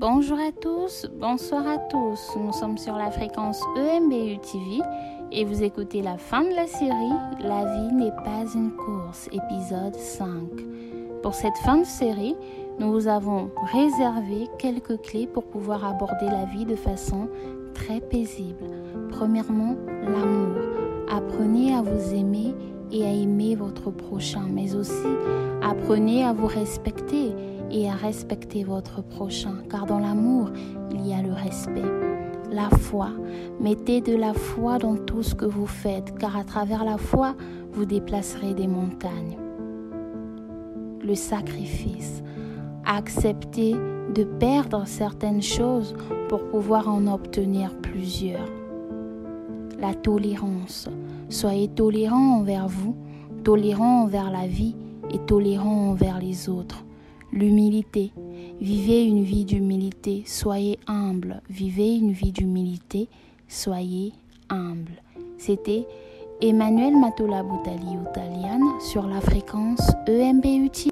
Bonjour à tous, bonsoir à tous. Nous sommes sur la fréquence EMBU TV et vous écoutez la fin de la série La vie n'est pas une course, épisode 5. Pour cette fin de série, nous vous avons réservé quelques clés pour pouvoir aborder la vie de façon très paisible. Premièrement, l'amour. Apprenez à vous aimer et à aimer votre prochain, mais aussi apprenez à vous respecter et à respecter votre prochain, car dans l'amour, il y a le respect. La foi. Mettez de la foi dans tout ce que vous faites, car à travers la foi, vous déplacerez des montagnes. Le sacrifice. Acceptez de perdre certaines choses pour pouvoir en obtenir plusieurs. La tolérance. Soyez tolérant envers vous, tolérant envers la vie et tolérant envers les autres. L'humilité. Vivez une vie d'humilité, soyez humble. Vivez une vie d'humilité, soyez humble. C'était Emmanuel Matola Boutali Otalian sur la fréquence EMBUT.